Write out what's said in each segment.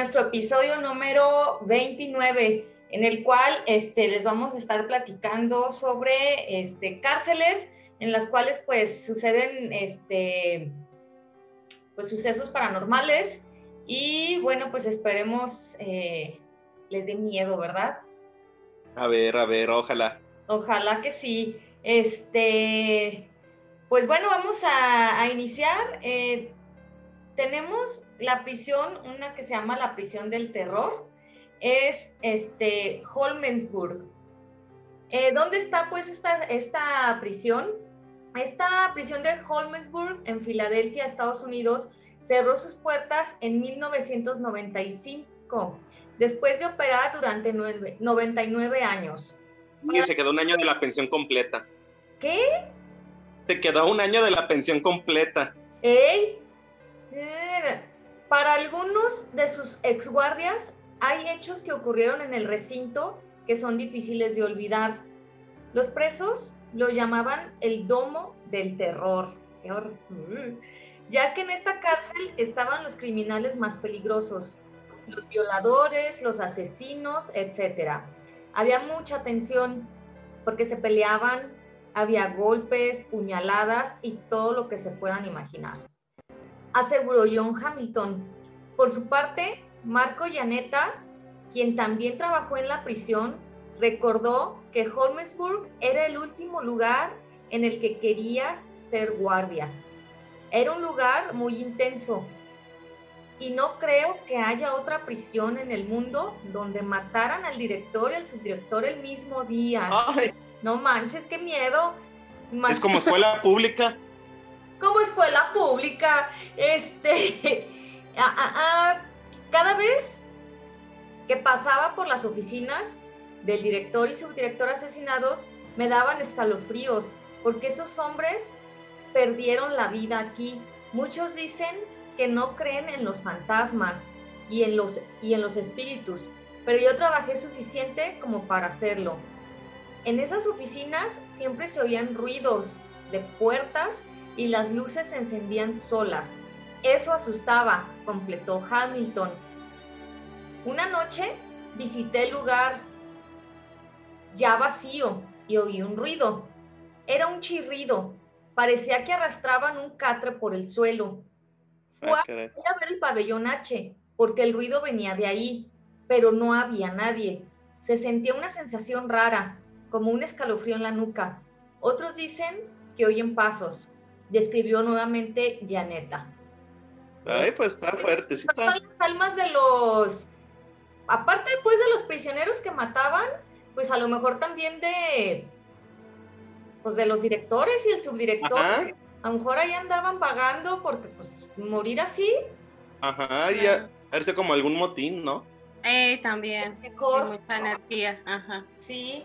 nuestro episodio número 29, en el cual este, les vamos a estar platicando sobre este, cárceles en las cuales pues suceden este, pues, sucesos paranormales y bueno, pues esperemos eh, les dé miedo, ¿verdad? A ver, a ver, ojalá. Ojalá que sí. Este, pues bueno, vamos a, iniciar. Eh, tenemos la prisión, una que se llama la prisión del terror, es este Holmensburg. Eh, ¿Dónde está pues esta, esta prisión? Esta prisión de Holmensburg en Filadelfia, Estados Unidos, cerró sus puertas en 1995, después de operar durante 99 años. Y se quedó un año de la pensión completa. ¿Qué? Se quedó un año de la pensión completa. ¡Ey! Para algunos de sus exguardias hay hechos que ocurrieron en el recinto que son difíciles de olvidar. Los presos lo llamaban el domo del terror, ya que en esta cárcel estaban los criminales más peligrosos, los violadores, los asesinos, etc. Había mucha tensión porque se peleaban, había golpes, puñaladas y todo lo que se puedan imaginar aseguró John Hamilton. Por su parte, Marco Llaneta, quien también trabajó en la prisión, recordó que Holmesburg era el último lugar en el que querías ser guardia. Era un lugar muy intenso y no creo que haya otra prisión en el mundo donde mataran al director y al subdirector el mismo día. No manches, qué miedo. Es como escuela pública como escuela pública, este, cada vez que pasaba por las oficinas del director y subdirector asesinados, me daban escalofríos, porque esos hombres perdieron la vida aquí. Muchos dicen que no creen en los fantasmas y en los, y en los espíritus, pero yo trabajé suficiente como para hacerlo. En esas oficinas siempre se oían ruidos de puertas y las luces se encendían solas. Eso asustaba, completó Hamilton. Una noche visité el lugar ya vacío y oí un ruido. Era un chirrido. Parecía que arrastraban un catre por el suelo. Fue ah, a, ver el pabellón H, porque el ruido venía de ahí, pero no había nadie. Se sentía una sensación rara, como un escalofrío en la nuca. Otros dicen que oyen pasos, describió nuevamente Janeta. Ay, pues está fuerte. Son las almas de los, aparte después de los prisioneros que mataban, pues a lo mejor también de, pues de los directores y el subdirector. A lo mejor ahí andaban pagando porque pues morir así. Ajá, y a, verse como algún motín, ¿no? Eh, también. Mejor. Mucha energía, ajá. Sí.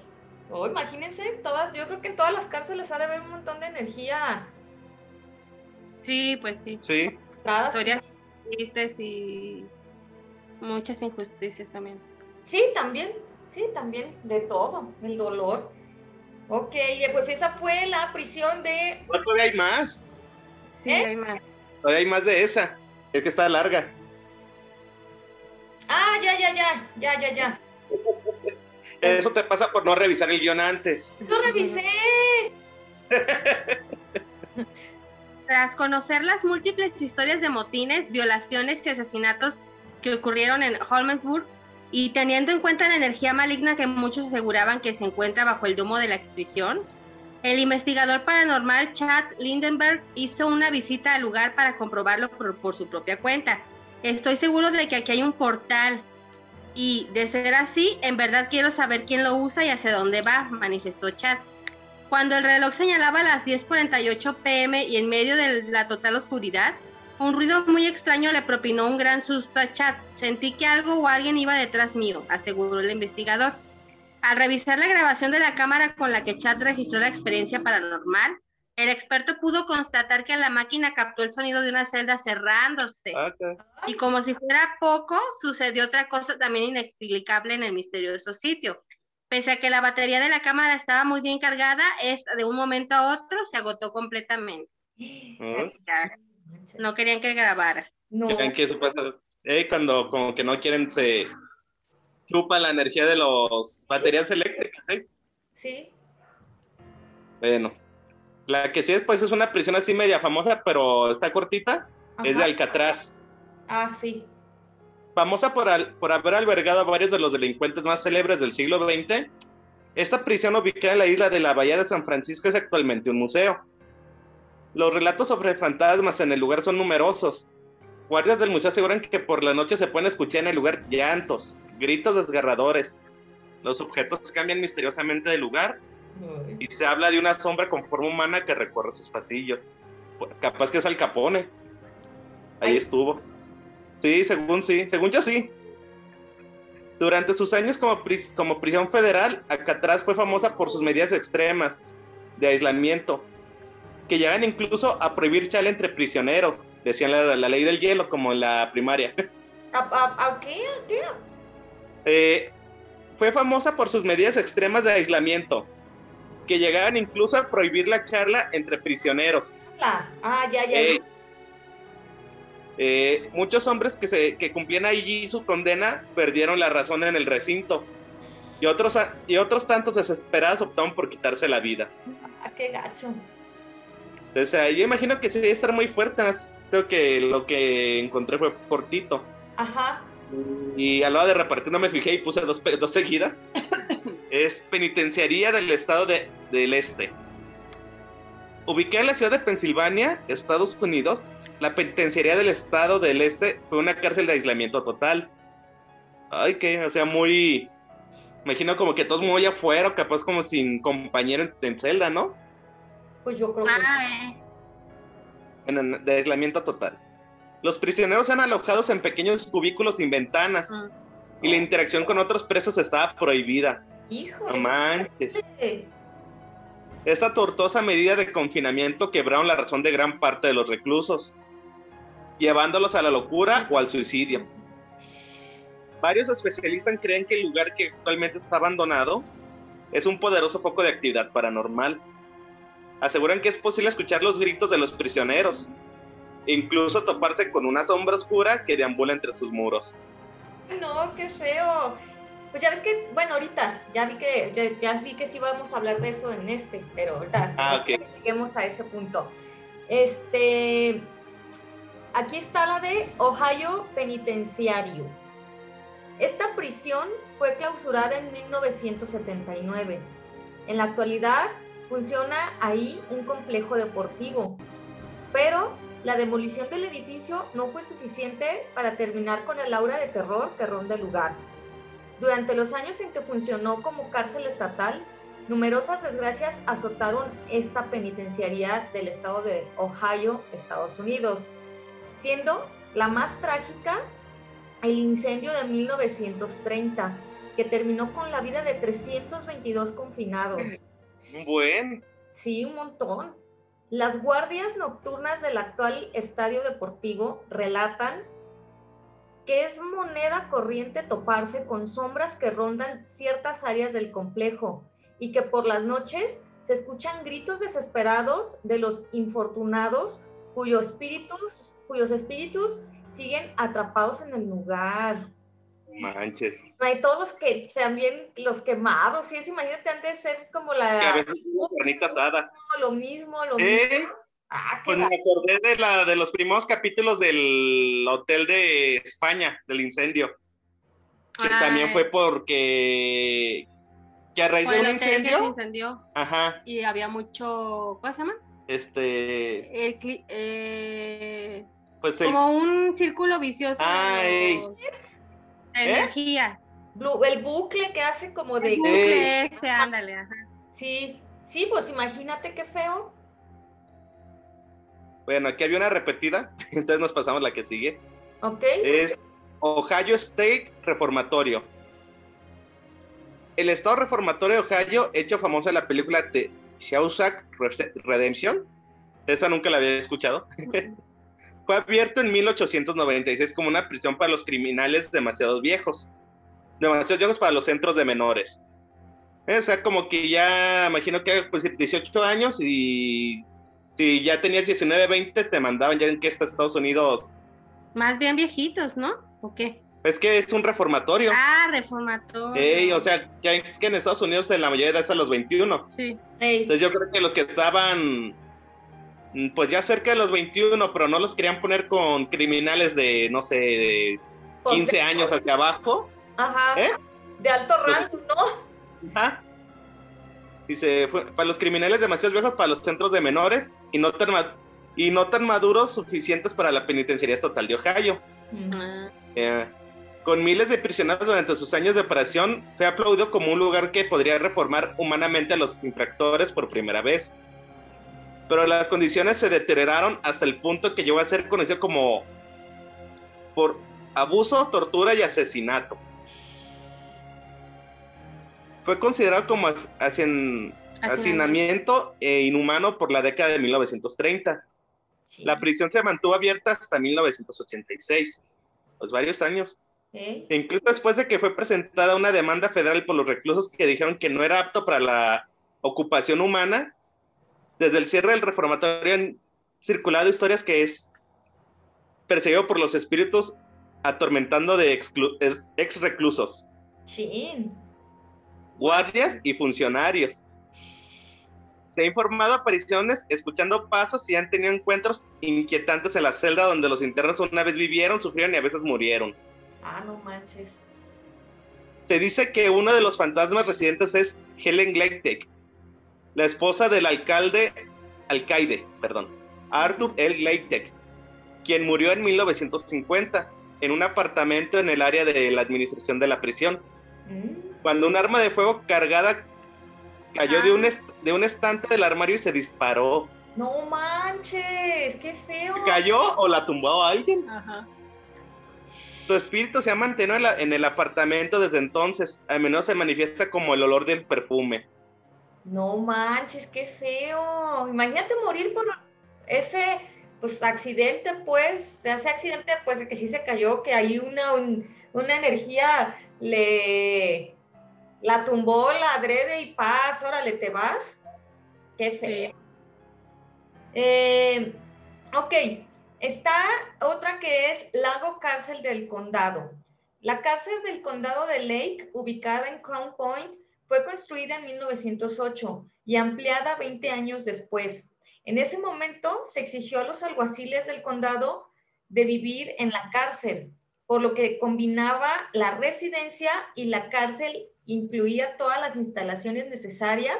Oh, imagínense, todas, yo creo que en todas las cárceles ha de haber un montón de energía Sí, pues sí. Sí. Historias tristes y muchas injusticias también. Sí, también, sí, también, de todo, el dolor. Ok, pues esa fue la prisión de... todavía hay más. Sí, ¿Eh? hay más. Todavía hay más de esa. Es que está larga. Ah, ya, ya, ya, ya, ya, ya. Eso te pasa por no revisar el guion antes. Lo revisé. Tras conocer las múltiples historias de motines, violaciones y asesinatos que ocurrieron en Holmesburg, y teniendo en cuenta la energía maligna que muchos aseguraban que se encuentra bajo el domo de la expresión, el investigador paranormal Chad Lindenberg hizo una visita al lugar para comprobarlo por, su propia cuenta. Estoy seguro de que aquí hay un portal y de ser así, en verdad quiero saber quién lo usa y hacia dónde va, manifestó Chad. Cuando el reloj señalaba las 10:48 pm y en medio de la total oscuridad, un ruido muy extraño le propinó un gran susto a Chad. Sentí que algo o alguien iba detrás mío, aseguró el investigador. Al revisar la grabación de la cámara con la que Chad registró la experiencia paranormal, el experto pudo constatar que la máquina captó el sonido de una celda cerrándose. Y como si fuera poco, sucedió otra cosa también inexplicable en el misterioso sitio. Pese a que la batería de la cámara estaba muy bien cargada, esta de un momento a otro se agotó completamente. No querían que grabara. No. Ya ven que eso pasa, eh, cuando como que no quieren, se chupa la energía de los baterías eléctricas, ¿eh? Sí. Bueno, la que sí después es una prisión así media famosa, pero está cortita, es de. Alcatraz. Ah, sí. Famosa por, al- por haber albergado a varios de los delincuentes más célebres del siglo XX, esta prisión ubicada en la isla de la Bahía de San Francisco es actualmente un museo. Los relatos sobre fantasmas en el lugar son numerosos. Guardias del museo aseguran que por la noche se pueden escuchar en el lugar llantos, gritos desgarradores. Los objetos cambian misteriosamente de lugar y se habla de una sombra con forma humana que recorre sus pasillos. Capaz que es Al Capone. Ahí Ahí. estuvo. Sí, según sí, según yo sí. Durante sus años como, pris- como prisión federal, Alcatraz fue famosa por sus medidas extremas de aislamiento, que llegan incluso a prohibir chale entre prisioneros, decían la, la ley del hielo, como en la primaria. ¿A, a, a qué? ¿A qué? Eh, fue famosa por sus medidas extremas de aislamiento, que llegaban incluso a prohibir la charla entre prisioneros. Ah, ya, ya. Ey. Eh, muchos hombres que, se, que cumplían allí su condena perdieron la razón en el recinto. Y otros, y otros tantos desesperados optaron por quitarse la vida. Ah, qué gacho. Entonces, yo imagino que sí debe estar muy fuerte. Creo que lo que encontré fue cortito. Ajá. Y a la hora de repartir no me fijé y puse dos, dos seguidas. es Penitenciaría del Estado de, del Este. Ubicada en la ciudad de Pensilvania, Estados Unidos, la Penitenciaría del Estado del Este fue una cárcel de aislamiento total. Ay, que, o sea, muy... Imagino como que todos muy afuera, o capaz como sin compañero en, en celda, ¿no? Pues yo creo que. Ah, eh. En- de aislamiento total. Los prisioneros eran alojados en pequeños cubículos sin ventanas Mm. y la interacción con otros presos estaba prohibida. Hijo. No manches. Esta tortuosa medida de confinamiento quebraron la razón de gran parte de los reclusos, llevándolos a la locura o al suicidio. Varios especialistas creen que el lugar que actualmente está abandonado es un poderoso foco de actividad paranormal. Aseguran que es posible escuchar los gritos de los prisioneros, incluso toparse con una sombra oscura que deambula entre sus muros. No, qué feo. Pues ya ves que, bueno, ahorita ya vi que ya, ya vi que sí vamos a hablar de eso en este, pero ahorita Ah, lleguemos a ese punto. Este, aquí está la de Ohio Penitenciario. Esta prisión fue clausurada en 1979. En la actualidad funciona ahí un complejo deportivo, pero la demolición del edificio no fue suficiente para terminar con el aura de terror que ronda el lugar. Durante los años en que funcionó como cárcel estatal, numerosas desgracias azotaron esta penitenciaría del estado de Ohio, Estados Unidos, siendo la más trágica el incendio de 1930, que terminó con la vida de 322 confinados. Buen. Sí, un montón. Las guardias nocturnas del actual estadio deportivo relatan que es moneda corriente toparse con sombras que rondan ciertas áreas del complejo y que por las noches se escuchan gritos desesperados de los infortunados cuyos espíritus, cuyos espíritus siguen atrapados en el lugar. Manches. Hay todos los que también los quemados, sí, eso imagínate han de ser como Que a la veces carnita asada. lo mismo, lo mismo. Ah, qué Pues me acordé de, la, de los primeros capítulos del Hotel de España, del incendio. Que Ay, también fue porque. Que a raíz fue de un que se incendio. incendió Ajá. y había mucho, ¿cómo se llama? Este. El, cli- eh, Pues el- como un círculo vicioso Ay. de, los- de ¿Eh? energía. El bucle que hace como de... El bucle ese, ándale, ajá. Sí, sí, pues imagínate qué feo. Bueno, aquí había una repetida. Entonces nos pasamos la que sigue. ¿Ok? Es Ohio State Reformatorio. El estado reformatorio de Ohio, hecho famoso en la película de Shawshank Re- Redemption. Esa nunca la había escuchado. Fue abierto en 1896 como una prisión para los criminales demasiado viejos. Demasiado viejos para los centros de menores. O sea, como que ya, imagino que pues, 18 años y si ya tenías 19, 20, te mandaban ya en que está Estados Unidos Más bien viejitos, ¿no? ¿O qué? Es que es un reformatorio. Ah, reformatorio. Ey, o sea, ya es que en Estados Unidos en la mayoría de edad es a los 21. Sí. Ey, Entonces yo creo que los que estaban mm, pues ya cerca de los 21, pero no los querían poner con criminales de, no sé, de pues, 15 de- años hacia abajo. Ajá. ¿Eh? De alto Pues- rango, ¿no? Ajá. Dice, fue para los criminales demasiado viejos para los centros de menores y no tan, y no tan maduros suficientes para la penitenciaría estatal de Ohio. Eh, con miles de prisioneros durante sus años de operación, fue aplaudido como un lugar que podría reformar humanamente a los infractores por primera vez. Pero las condiciones se deterioraron hasta el punto que llegó a ser conocido como por abuso, tortura y asesinato. Fue considerado como as- hacinamiento e inhumano por la década de 1930. Sí. La prisión se mantuvo abierta hasta 1986, pues varios años. E incluso después de que fue presentada una demanda federal por los reclusos que dijeron que no era apto para la ocupación humana, desde el cierre del reformatorio han circulado historias que es perseguido por los espíritus atormentando de ex reclusos, Chin. Guardias y funcionarios. Se ha informado apariciones escuchando pasos y han tenido encuentros inquietantes en la celda donde los internos una vez vivieron, sufrieron y a veces murieron. Ah, no manches. Se dice que uno de los fantasmas residentes es Helen Gleitek, la esposa del alcalde, alcaide, perdón, Arthur L. Gleitek, quien murió en 1950 en un apartamento en el área de la administración de la prisión, Mm. Cuando un arma de fuego cargada cayó de, un de un estante del armario y se disparó. No manches, qué feo. ¿Cayó o la tumbó a alguien? Ajá. Su espíritu se ha mantenido en, la- en el apartamento desde entonces. A menudo se manifiesta como el olor del perfume. No manches, qué feo. Imagínate morir por ese pues accidente, pues, ese accidente, pues, que sí se cayó, que ahí una, un- una energía le la tumbó, la adrede y paz, órale, te vas. Qué feo. Sí. Eh, ok, está otra que es Lago Cárcel del Condado. La cárcel del condado de Lake, ubicada en Crown Point, fue construida en 1908 y ampliada 20 años después. En ese momento se exigió a los alguaciles del condado de vivir en la cárcel, por lo que combinaba la residencia y la cárcel, incluía todas las instalaciones necesarias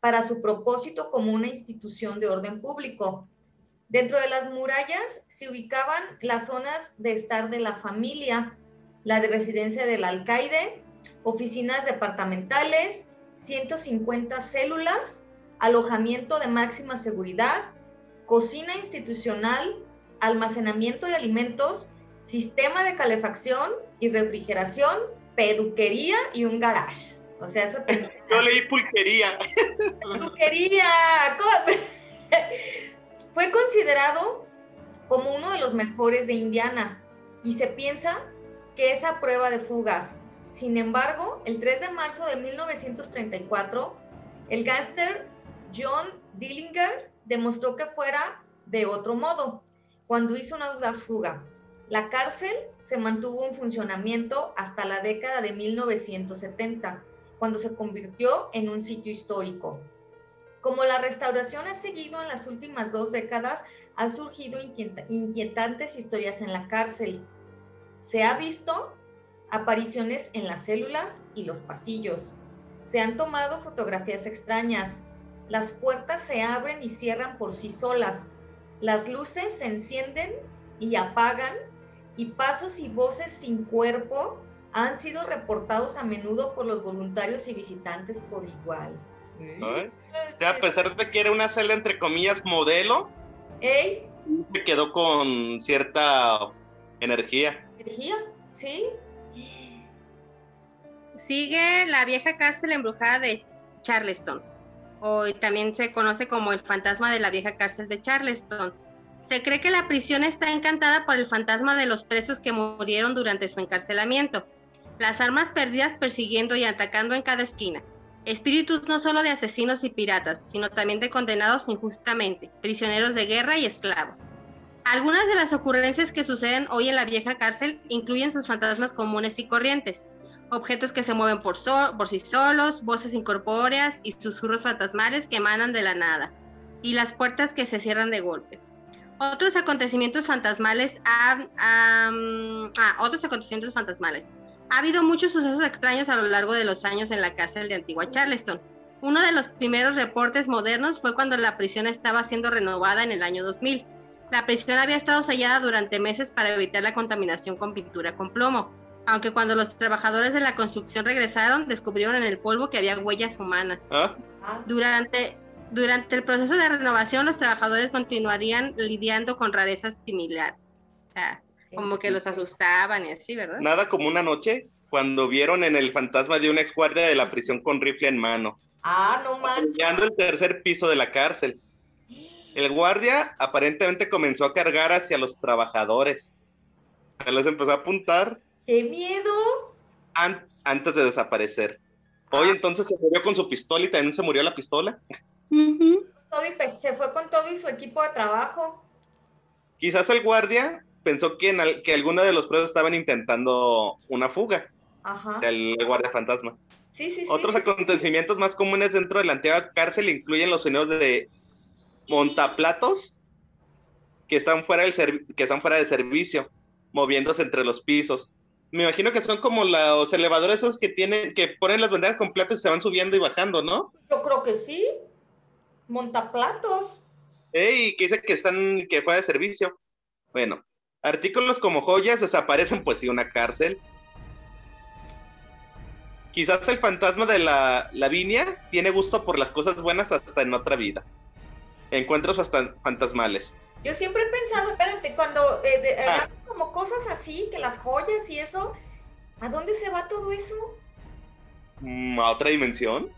para su propósito como una institución de orden público. Dentro de las murallas se ubicaban las zonas de estar de la familia, la de residencia del alcaide, oficinas departamentales, 150 células, alojamiento de máxima seguridad, cocina institucional, almacenamiento de alimentos, sistema de calefacción y refrigeración, peluquería y un garage. O sea, eso tenía Yo leí pulquería. peluquería. ¿Cómo? Fue considerado como uno de los mejores de Indiana y se piensa que es a prueba de fugas. Sin embargo, el 3 de marzo de 1934, el gángster John Dillinger demostró que fuera de otro modo cuando hizo una audaz fuga. La cárcel se mantuvo en funcionamiento hasta la década de 1970, cuando se convirtió en un sitio histórico. Como la restauración ha seguido en las últimas dos décadas, han surgido inquieta- inquietantes historias en la cárcel. Se ha visto apariciones en las células y los pasillos. Se han tomado fotografías extrañas. Las puertas se abren y cierran por sí solas. Las luces se encienden y apagan y pasos y voces sin cuerpo han sido reportados a menudo por los voluntarios y visitantes por igual. ¿no? O sea, a pesar de que era una celda entre comillas modelo, se quedó con cierta energía. ¿Energía? ¿Sí? Sigue la vieja cárcel embrujada de Charleston. Hoy también se conoce como el fantasma de la vieja cárcel de Charleston. Se cree que la prisión está encantada por el fantasma de los presos que murieron durante su encarcelamiento. Las armas perdidas persiguiendo y atacando en cada esquina. Espíritus no solo de asesinos y piratas, sino también de condenados injustamente, prisioneros de guerra y esclavos. Algunas de las ocurrencias que suceden hoy en la vieja cárcel incluyen sus fantasmas comunes y corrientes, objetos que se mueven por, sí solos, voces incorpóreas y susurros fantasmales que emanan de la nada, y las puertas que se cierran de golpe. Otros acontecimientos fantasmales, ah, otros acontecimientos fantasmales. Ha habido muchos sucesos extraños a lo largo de los años en la cárcel de Antigua Charleston. Uno de los primeros reportes modernos fue cuando la prisión estaba siendo renovada en el año 2000. La prisión había estado sellada durante meses para evitar la contaminación con pintura con plomo, aunque cuando los trabajadores de la construcción regresaron, descubrieron en el polvo que había huellas humanas. ¿Ah? Durante, durante el proceso de renovación, los trabajadores continuarían lidiando con rarezas similares. O sea, como que los asustaban y así, ¿verdad? Nada como una noche cuando vieron en el fantasma de una ex guardia de la prisión con rifle en mano. Ah, no manches. el tercer piso de la cárcel. El guardia aparentemente comenzó a cargar hacia los trabajadores. Se les empezó a apuntar. ¡Qué miedo! antes de desaparecer. Hoy ah. entonces se murió con su pistola y también se murió la pistola. Se fue con todo y su equipo de trabajo. Quizás el guardia pensó que, en que alguno de los presos estaban intentando una fuga. Ajá. El guardia fantasma. Sí, sí, Otros acontecimientos más comunes dentro de la antigua cárcel incluyen los sonidos de montaplatos que están fuera, del que están fuera de servicio, moviéndose entre los pisos. Me imagino que son como los elevadores esos que tienen, que ponen las banderas con platos y se van subiendo y bajando, ¿no? Yo creo que sí. Montaplatos. Y que dice que están, que fuera de servicio. Bueno, artículos como joyas desaparecen, pues sí, una cárcel. Quizás el fantasma de la Lavinia tiene gusto por las cosas buenas hasta en otra vida encuentros fantasmales. Yo siempre he pensado, espérate, cuando eh, ah. como cosas así, que las joyas y eso, ¿a dónde se va todo eso? Mm, ¿A otra dimensión?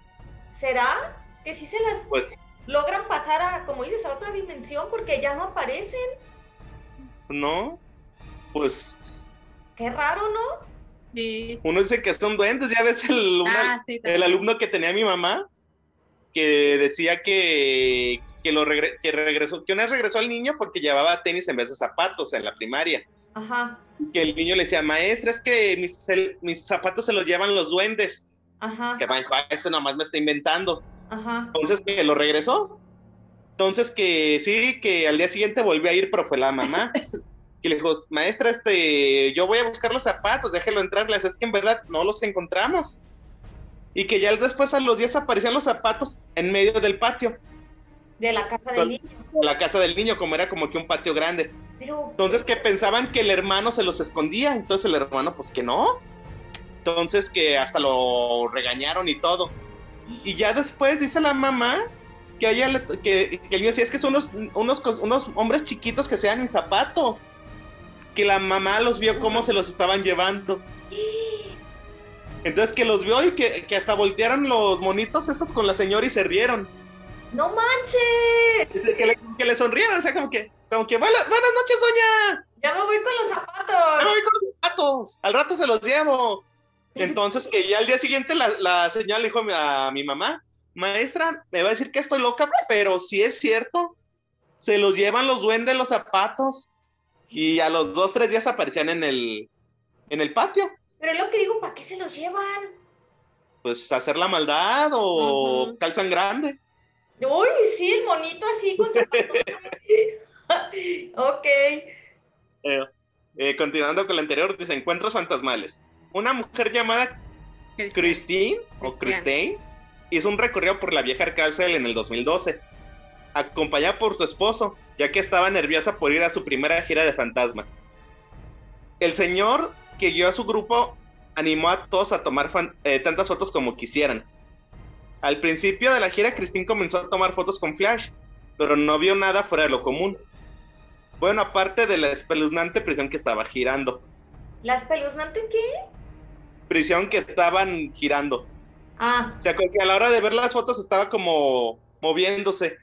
¿Será? Que si se las pues, logran pasar a, como dices, a otra dimensión porque ya no aparecen. No, pues... Qué raro, ¿no? Sí. Uno dice que son duendes, ya ves el, ah, el alumno que tenía mi mamá, que decía que, que, lo que regresó, que una vez regresó al niño porque llevaba tenis en vez de zapatos en la primaria. Ajá. Que el niño le decía, maestra, es que mis, mis zapatos se los llevan los duendes. Ajá. Que eso nomás me está inventando. Ajá. Entonces que lo regresó. Entonces que sí, que al día siguiente volvió a ir, pero fue la mamá. que le dijo, maestra, este, yo voy a buscar los zapatos, déjelo entrar. Le es que en verdad no los encontramos. Y que ya después a los días aparecían los zapatos en medio del patio. De la casa del niño. La casa del niño, como era como que un patio grande. Entonces que pensaban que el hermano se los escondía, entonces el hermano pues que no. Entonces que hasta lo regañaron y todo. Y ya después dice la mamá que, ella que, el niño decía es que son unos, unos, unos hombres chiquitos que sean mis zapatos. Que la mamá los vio cómo se los estaban llevando. Entonces que los vio y que, que hasta voltearon los monitos esos con la señora y se rieron. ¡No manches! Que le, que le sonrieron, o sea, como que, como que, buenas, noches, doña. Ya me voy con los zapatos. Ya me voy con los zapatos. Al rato se los llevo. Entonces, que ya al día siguiente la, la señora le dijo a mi mamá, maestra, me va a decir que estoy loca, pero si es cierto, se los llevan los duendes los zapatos. Y a los dos, tres días aparecían en el, en el patio. Pero es lo que digo, ¿para qué se los llevan? Pues hacer la maldad o calzan grande. Uy, sí, el monito así con ok. Eh, eh, continuando con el anterior, dice encuentros fantasmales. Una mujer llamada Christine, o Christine hizo un recorrido por la vieja cárcel en el 2012, acompañada por su esposo, ya que estaba nerviosa por ir a su primera gira de fantasmas. El señor que guió a su grupo animó a todos a tomar eh, tantas fotos como quisieran al principio de la gira, Christine comenzó a tomar fotos con flash, pero no vio nada fuera de lo común. Bueno, aparte de la espeluznante prisión que estaba girando. ¿La espeluznante qué? Prisión que estaban girando. Ah. O sea, que a la hora de ver las fotos estaba como moviéndose.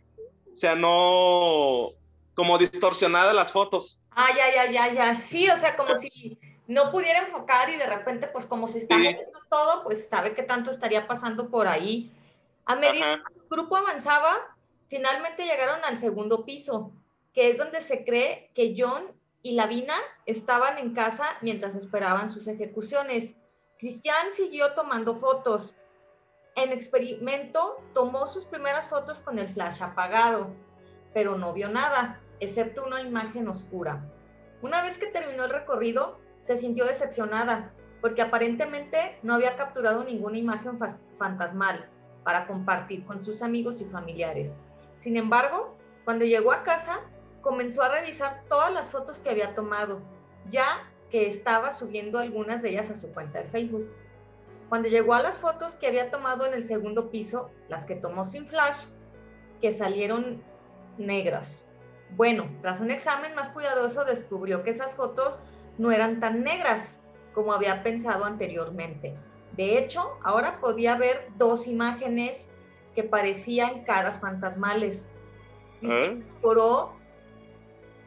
O sea, no como distorsionada las fotos. Ah, ya, ya, ya, ya. Sí, o sea, como si no pudiera enfocar y de repente, pues como se está moviendo todo, pues sabe qué tanto estaría pasando por ahí. A medida que su grupo avanzaba, finalmente llegaron al segundo piso. que es donde se cree que John y Lavina estaban en casa mientras esperaban sus ejecuciones. Christian siguió tomando fotos. En experimento tomó sus primeras fotos con el flash apagado, pero no vio nada, excepto una imagen oscura. Una vez que terminó el recorrido, se sintió decepcionada, porque aparentemente no había capturado ninguna imagen fantasmal para compartir con sus amigos y familiares. Sin embargo, cuando llegó a casa, comenzó a revisar todas las fotos que había tomado, ya que estaba subiendo algunas de ellas a su cuenta de Facebook. Cuando llegó a las fotos que había tomado en el segundo piso, las que tomó sin flash, que salieron negras. Bueno, tras un examen más cuidadoso descubrió que esas fotos no eran tan negras, como había pensado anteriormente. De hecho, ahora podía ver dos imágenes que parecían caras fantasmales. ¿Eh?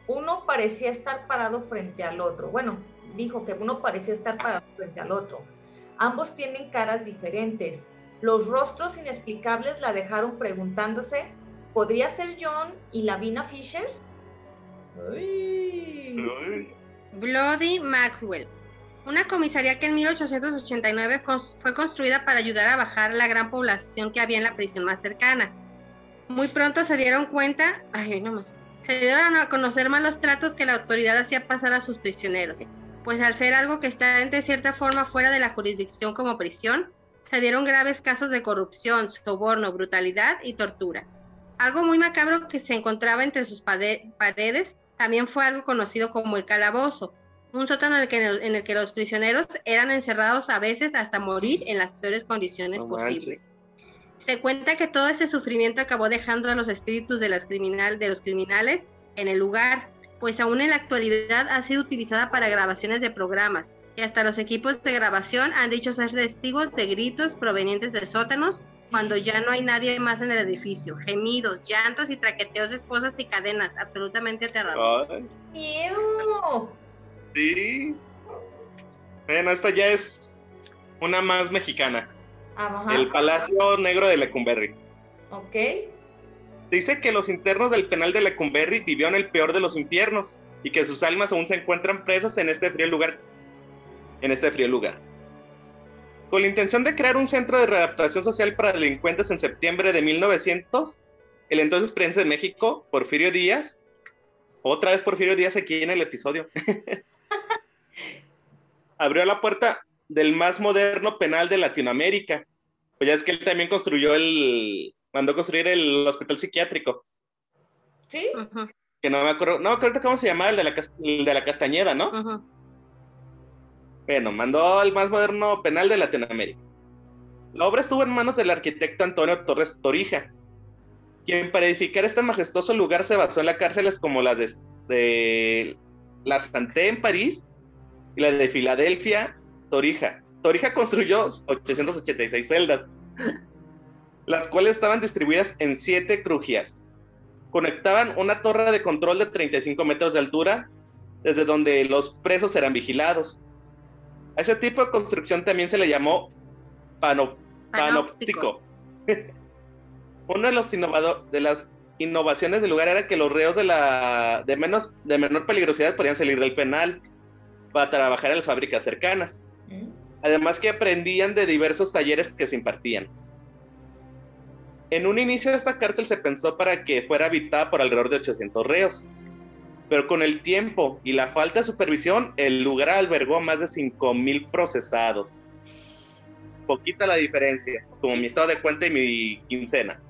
uno parecía estar parado frente al otro. Bueno, dijo que uno parecía estar parado frente al otro. Ambos tienen caras diferentes. Los rostros inexplicables la dejaron preguntándose, ¿podría ser John y Lavina Fisher? Bloody Maxwell una comisaría que en 1889 fue construida para ayudar a bajar la gran población que había en la prisión más cercana. Muy pronto se dieron cuenta, ay, no más, se dieron a conocer malos tratos que la autoridad hacía pasar a sus prisioneros, pues al ser algo que está de cierta forma fuera de la jurisdicción como prisión, se dieron graves casos de corrupción, soborno, brutalidad y tortura. Algo muy macabro que se encontraba entre sus paredes también fue algo conocido como el calabozo, un sótano en el, que, en el que los prisioneros eran encerrados a veces hasta morir en las peores condiciones posibles. Se cuenta que todo ese sufrimiento acabó dejando a los espíritus de, las criminal, de los criminales en el lugar, pues aún en la actualidad ha sido utilizada para grabaciones de programas y hasta los equipos de grabación han dicho ser testigos de gritos provenientes de sótanos cuando ya no hay nadie más en el edificio, gemidos, llantos y traqueteos de esposas y cadenas, absolutamente aterradores. Sí. Bueno, esta ya es una más mexicana. El Palacio Negro de Lecumberri. Ok. Dice que los internos del penal de Lecumberri vivieron el peor de los infiernos y que sus almas aún se encuentran presas en este frío lugar. En este frío lugar. Con la intención de crear un centro de readaptación social para delincuentes en septiembre de 1900, el entonces presidente de México, Porfirio Díaz, otra vez Porfirio Díaz aquí en el episodio, abrió la puerta del más moderno penal de Latinoamérica. Pues ya es que él también construyó el, mandó construir el hospital psiquiátrico. Sí. Que no me acuerdo, no me cómo se llamaba, el de la, de la Castañeda, ¿no? Bueno, mandó el más moderno penal de Latinoamérica. La obra estuvo en manos del arquitecto Antonio Torres Torija, quien para edificar este majestuoso lugar se basó en las cárceles como las de, de la Santé en París y la de Filadelfia, Torija. Torija construyó 886 celdas, las cuales estaban distribuidas en siete crujías. Conectaban una torre de control de 35 metros de altura, desde donde los presos eran vigilados. A ese tipo de construcción también se le llamó panóptico. Uno de los de las innovaciones del lugar era que los reos de la de menos de menor peligrosidad podían salir del penal para trabajar en las fábricas cercanas. Mm. Además que aprendían de diversos talleres que se impartían. En un inicio esta cárcel se pensó para que fuera habitada por alrededor de 800 reos, pero con el tiempo y la falta de supervisión, el lugar albergó más de 5.000 procesados. Poquita la diferencia, como mi estado de cuenta y mi quincena.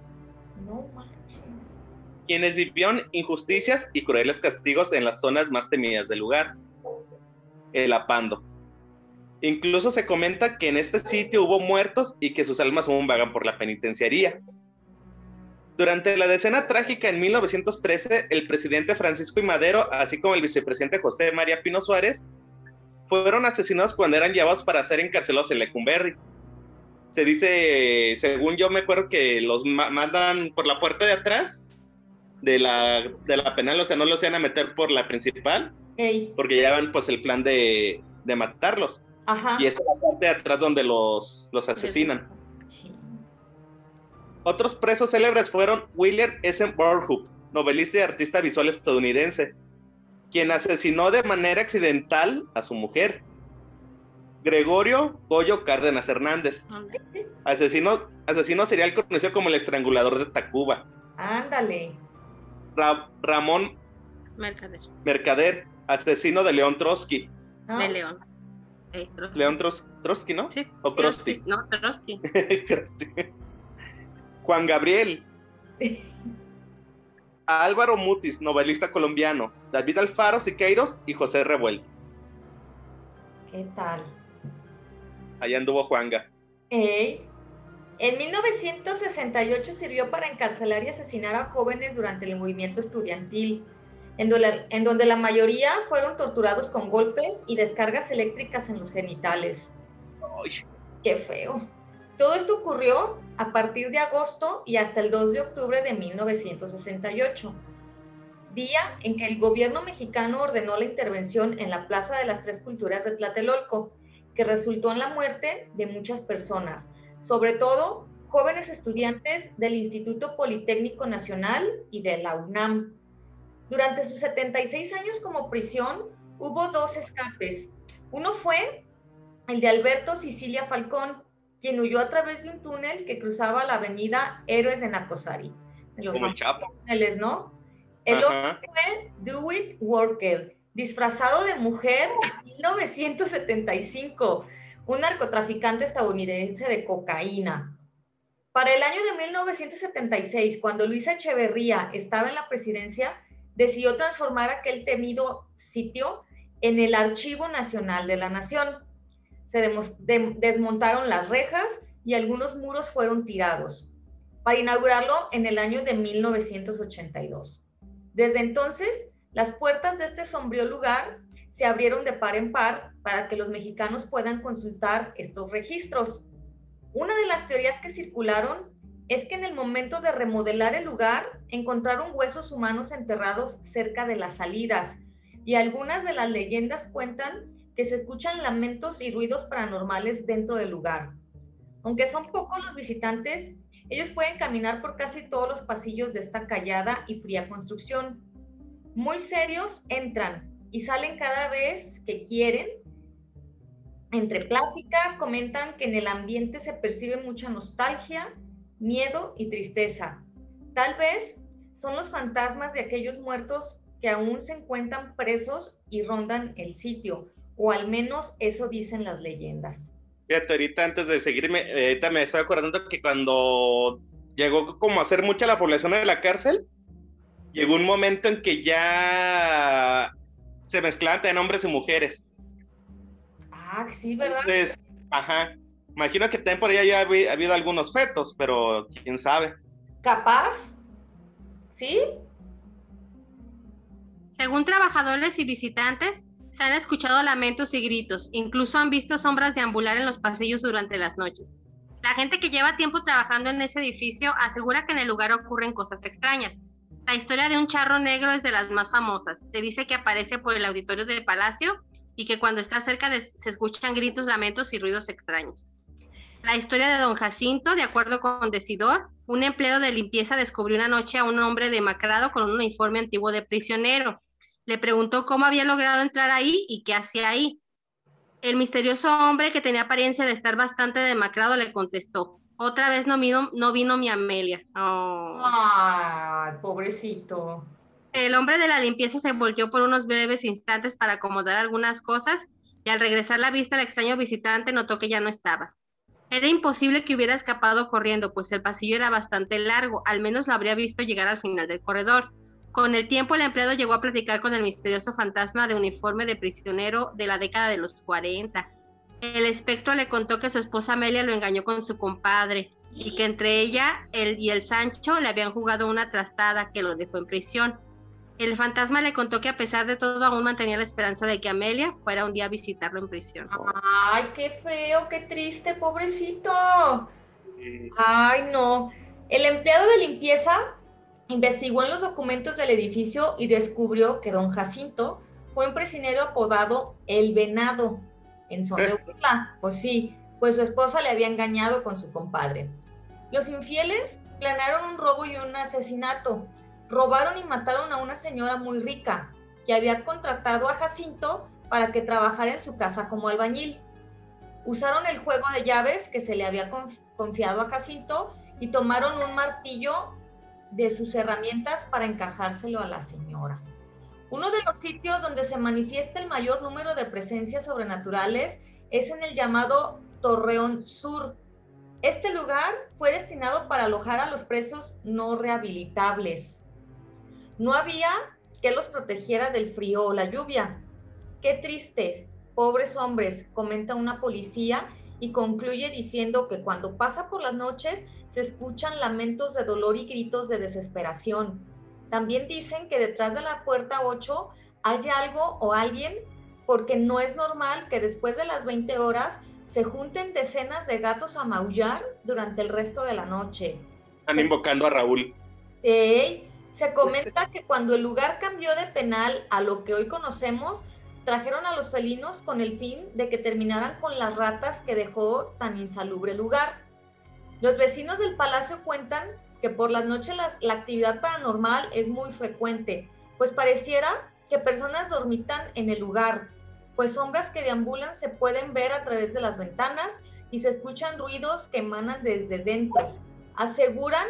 No manches. Quienes vivieron injusticias y crueles castigos en las zonas más temidas del lugar el apando. Incluso se comenta que en este sitio hubo muertos y que sus almas aún vagan por la penitenciaría. Durante la decena trágica en 1913, el presidente Francisco I. Madero, así como el vicepresidente José María Pino Suárez, fueron asesinados cuando eran llevados para ser encarcelados en Lecumberri. Se dice, según yo me acuerdo, que los mandan por la puerta de atrás de la, de la penal, o sea, no los iban a meter por la principal, porque llevan pues el plan de, matarlos. Y esa es la parte de atrás donde los, los asesinan. Otros presos célebres fueron William S. Burhoop, novelista y artista visual estadounidense, quien asesinó de manera accidental a su mujer. Gregorio Goyo Cárdenas Hernández, asesino, asesino serial conocido como el estrangulador de Tacuba. Ándale. Ramón Mercader. Mercader, asesino de León Trotsky. De León. León Trotsky, ¿no? Sí. O Trotsky. No, Trotsky. Juan Gabriel. Álvaro Mutis, novelista colombiano. David Alfaro Siqueiros y José Revueltas. ¿Qué tal? Allá anduvo Juanga. En 1968 sirvió para encarcelar y asesinar a jóvenes durante el movimiento estudiantil, en donde, la mayoría fueron torturados con golpes y descargas eléctricas en los genitales. ¡Qué feo! Todo esto ocurrió a partir de agosto y hasta el 2 de octubre de 1968, día en que el gobierno mexicano ordenó la intervención en la Plaza de las Tres Culturas de Tlatelolco, que resultó en la muerte de muchas personas, sobre todo jóvenes estudiantes del Instituto Politécnico Nacional y de la UNAM. Durante sus 76 años como prisión, hubo dos escapes. Uno fue el de Alberto Sicilia Falcón, quien huyó a través de un túnel que cruzaba la avenida Héroes de Nacosari. los Como el Chapo. Túneles, ¿no? El otro fue Dewitt Worker, disfrazado de mujer en 1975, un narcotraficante estadounidense de cocaína. Para el año de 1976, cuando Luisa Echeverría estaba en la presidencia, decidió transformar aquel temido sitio en el Archivo Nacional de la Nación. Se desmontaron las rejas y algunos muros fueron tirados para inaugurarlo en el año de 1982. Desde entonces, las puertas de este sombrío lugar se abrieron de par en par para que los mexicanos puedan consultar estos registros. Una de las teorías que circularon es que en el momento de remodelar el lugar encontraron huesos humanos enterrados cerca de las salidas y algunas de las leyendas cuentan que se escuchan lamentos y ruidos paranormales dentro del lugar. Aunque son pocos los visitantes, ellos pueden caminar por casi todos los pasillos de esta callada y fría construcción muy serios entran y salen cada vez que quieren. Entre pláticas comentan que en el ambiente se percibe mucha nostalgia, miedo y tristeza. Tal vez son los fantasmas de aquellos muertos que aún se encuentran presos y rondan el sitio, o al menos eso dicen las leyendas. Fíjate, ahorita antes de seguirme, ahorita me estoy acordando que cuando llegó como a ser mucha la población de la cárcel, llegó un momento en que ya se mezclaban también hombres y mujeres. Ah, sí, ¿verdad? Entonces, ajá. Imagino que también por allá ya ha habido algunos fetos, pero quién sabe. ¿Capaz? ¿Sí? Según trabajadores y visitantes, se han escuchado lamentos y gritos, incluso han visto sombras deambular en los pasillos durante las noches. La gente que lleva tiempo trabajando en ese edificio asegura que en el lugar ocurren cosas extrañas, la historia de un charro negro es de las más famosas. Se dice que aparece por el auditorio del palacio y que cuando está cerca se escuchan gritos, lamentos y ruidos extraños. La historia de don Jacinto, de acuerdo con Decidor, un empleado de limpieza descubrió una noche a un hombre demacrado con un uniforme antiguo de prisionero. Le preguntó cómo había logrado entrar ahí y qué hacía ahí. El misterioso hombre, que tenía apariencia de estar bastante demacrado, le contestó, otra vez no vino, no vino mi Amelia. Oh. Ay, pobrecito. El hombre de la limpieza se volteó por unos breves instantes para acomodar algunas cosas y al regresar la vista al extraño visitante notó que ya no estaba. Era imposible que hubiera escapado corriendo, pues el pasillo era bastante largo, al menos lo habría visto llegar al final del corredor. Con el tiempo el empleado llegó a platicar con el misterioso fantasma de uniforme de prisionero de la década de los 40 el espectro le contó que su esposa Amelia lo engañó con su compadre y que entre ella él y el Sancho le habían jugado una trastada que lo dejó en prisión. El fantasma le contó que a pesar de todo aún mantenía la esperanza de que Amelia fuera un día a visitarlo en prisión. Ay, qué feo, qué triste, pobrecito. Ay, no. El empleado de limpieza investigó en los documentos del edificio y descubrió que don Jacinto fue un prisionero apodado El Venado en son de burla. Pues sí, pues su esposa le había engañado con su compadre. Los infieles planearon un robo y un asesinato. robaron y mataron a una señora muy rica que había contratado a Jacinto para que trabajara en su casa como albañil. Usaron el juego de llaves que se le había confiado a Jacinto y tomaron un martillo de sus herramientas para encajárselo a la señora. Uno de los sitios donde se manifiesta el mayor número de presencias sobrenaturales es en el llamado Torreón Sur. Este lugar fue destinado para alojar a los presos no rehabilitables. No había que los protegiera del frío o la lluvia. Qué triste, pobres hombres, comenta una policía y concluye diciendo que cuando pasa por las noches se escuchan lamentos de dolor y gritos de desesperación. También dicen que detrás de la puerta 8 hay algo o alguien porque no es normal que después de las 20 horas se junten decenas de gatos a maullar durante el resto de la noche. Están invocando a Raúl. se comenta que cuando el lugar cambió de penal a lo que hoy conocemos, trajeron a los felinos con el fin de que terminaran con las ratas que dejó tan insalubre lugar. Los vecinos del palacio cuentan que por las noches la actividad paranormal es muy frecuente, pues pareciera que personas dormitan en el lugar, pues sombras que deambulan se pueden ver a través de las ventanas y se escuchan ruidos que emanan desde dentro. Aseguran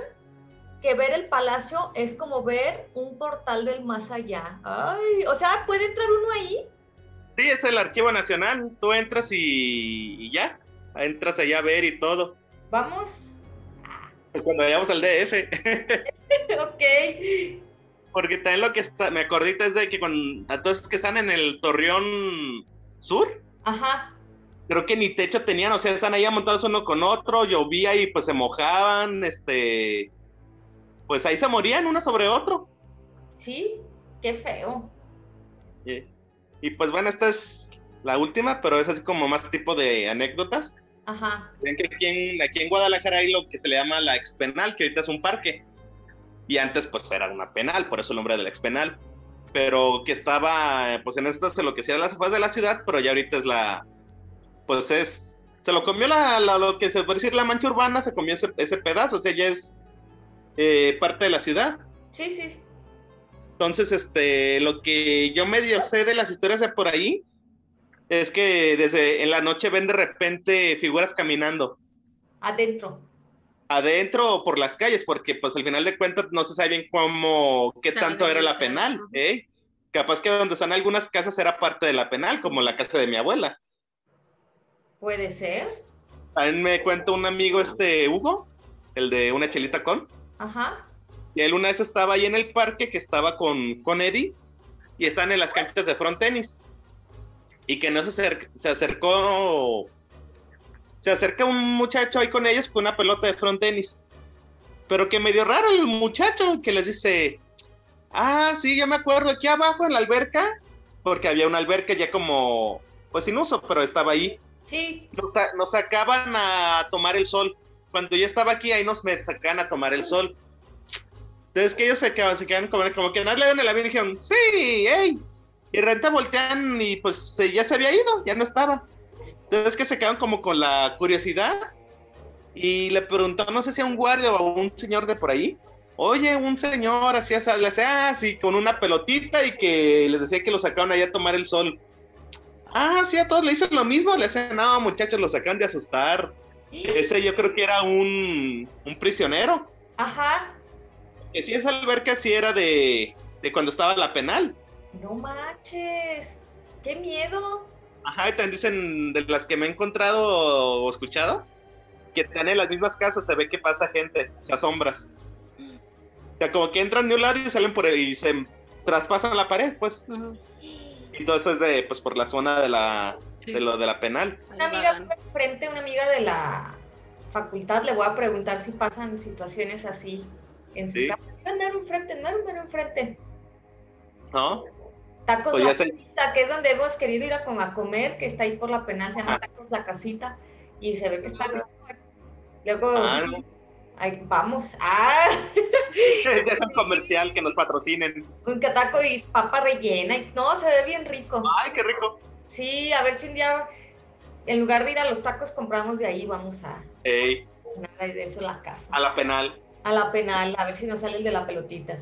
que ver el palacio es como ver un portal del más allá. Ay, o sea, ¿puede entrar uno ahí? Sí, es el Archivo Nacional. Tú entras y, ya. Entras allá a ver y todo. ¿Vamos? Pues cuando vayamos al DF. ok. Porque también lo que está, me acordé es de que cuando a todos que están en el Torreón Sur. Ajá. Creo que ni techo tenían, o sea, están ahí montados uno con otro, llovía y pues se mojaban, este, pues ahí se morían uno sobre otro. Sí, qué feo. Y pues bueno, esta es la última, pero es así como más tipo de anécdotas. Ajá. Ven que aquí en, aquí en Guadalajara hay lo que se le llama la expenal, que ahorita es un parque y antes pues era una penal, por eso el nombre del ex penal, pero que estaba pues en esto se lo que sea las afueras de la ciudad, pero ya ahorita es la, pues es, se lo comió la, lo que se puede decir la mancha urbana, se comió ese, pedazo, o sea, ya es eh, parte de la ciudad. Sí, sí. Entonces, este, lo que yo medio sé de las historias de por ahí es que desde en la noche ven de repente figuras caminando. Adentro adentro o por las calles, porque pues al final de cuentas no se sabe bien cómo, qué tanto era la penal, ¿eh? Capaz que donde están algunas casas era parte de la penal, como la casa de mi abuela. Puede ser. También me cuenta un amigo, este Hugo, el de una chelita con. Ajá. Y él una vez estaba ahí en el parque que estaba con, con Eddie y están en las canchas de front tenis. Y que no se, se acercó se acerca un muchacho ahí con ellos con una pelota de front tenis. Pero que medio raro el muchacho que les dice, ah, sí, ya me acuerdo, aquí abajo en la alberca, porque había una alberca ya como, pues sin uso, pero estaba ahí. Sí. Nos, sacaban a tomar el sol. Cuando yo estaba aquí, ahí nos me sacaban a tomar el sol. Entonces que ellos se quedan como, como que no le dan el avión y dijeron, sí, hey. Y renta voltean y pues ya se había ido, ya no estaba. Entonces que se quedaron como con la curiosidad y le preguntó, no sé si a un guardia o a un señor de por ahí, oye, un señor le hacía así con una pelotita y que les decía que lo sacaron allá a tomar el sol. Ah, sí, a todos le dicen lo mismo, le hacen, no, muchachos, lo sacan de asustar. Ese yo creo que era un, un prisionero. Ajá. Que sí, esa alberca sí era de, de cuando estaba la penal. No manches, qué miedo. Ajá, y también dicen de las que me he encontrado o escuchado, que están en las mismas casas, se ve que pasa gente, se asombras. O sea, como que entran de un lado y salen por ahí y se traspasan la pared, pues. Y todo eso es de, pues, por la zona de la, de lo de la penal. Una amiga frente, una amiga de la facultad, le voy a preguntar si pasan situaciones así en su casa. No, no, enfrente, no, enfrente. ¿No? Tacos pues La Casita, que es donde hemos querido ir a, comer, que está ahí por la penal, se llama ah. Tacos La Casita, y se ve que está... Luego, ah, ahí, vamos. ¡Ah! ya es un comercial que nos patrocinen. Un taco y papa rellena, y no, se ve bien rico. ¡Ay, qué rico! Sí, a ver si un día, en lugar de ir a los tacos, compramos de ahí, vamos a... Ey. Nada de eso la casa. A la penal. A la penal, a ver si nos sale el de la pelotita.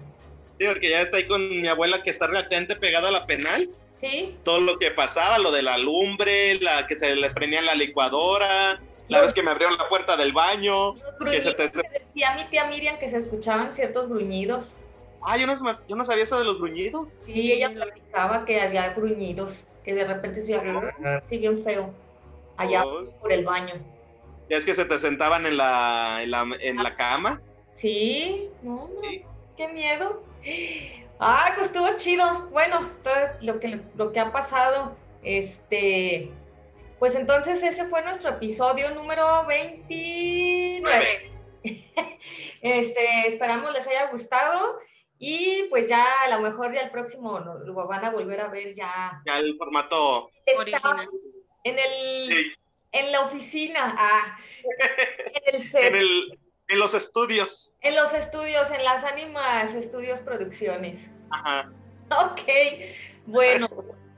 Sí, porque ya está ahí con mi abuela que está relativamente pegada a la penal. Sí. Todo lo que pasaba, lo de la lumbre, la que se les prendía en la licuadora, la vez que me abrieron la puerta del baño. Que se te... decía mi tía Miriam que se escuchaban ciertos gruñidos. Ah, yo no, yo no sabía eso de los gruñidos. Sí, ella platicaba que había gruñidos, que de repente se oía sí, bien feo, allá por el baño. ¿Ya es que se te sentaban en la, en la, en la cama? Sí, no, qué miedo. Ah, pues estuvo chido. Bueno, todo lo que, lo que ha pasado. Este, pues entonces ese fue nuestro episodio número 29. este, esperamos les haya gustado y pues ya a lo mejor ya el próximo lo van a volver a ver ya. Ya el formato original. En el en la oficina, ah, en el set. en el en los estudios. En los estudios, en las ánimas estudios producciones. Ajá. Ok, bueno,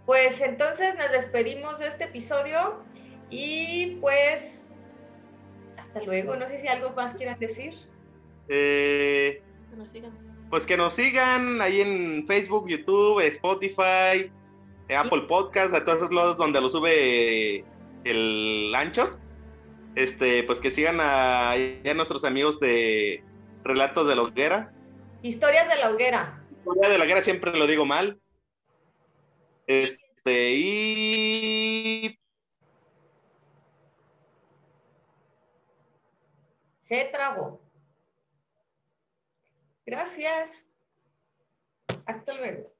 pues entonces nos despedimos de este episodio y pues hasta luego. No sé si algo más quieran decir. Eh, que nos sigan. Pues que nos sigan ahí en Facebook, YouTube, Spotify, Apple Podcast, a todos esos lados donde lo sube el ancho este, pues que sigan a, nuestros amigos de Relatos de la Hoguera. Historias de la Hoguera. Historias de la Hoguera siempre lo digo mal. Este, y... Se trabó. Gracias. Hasta luego.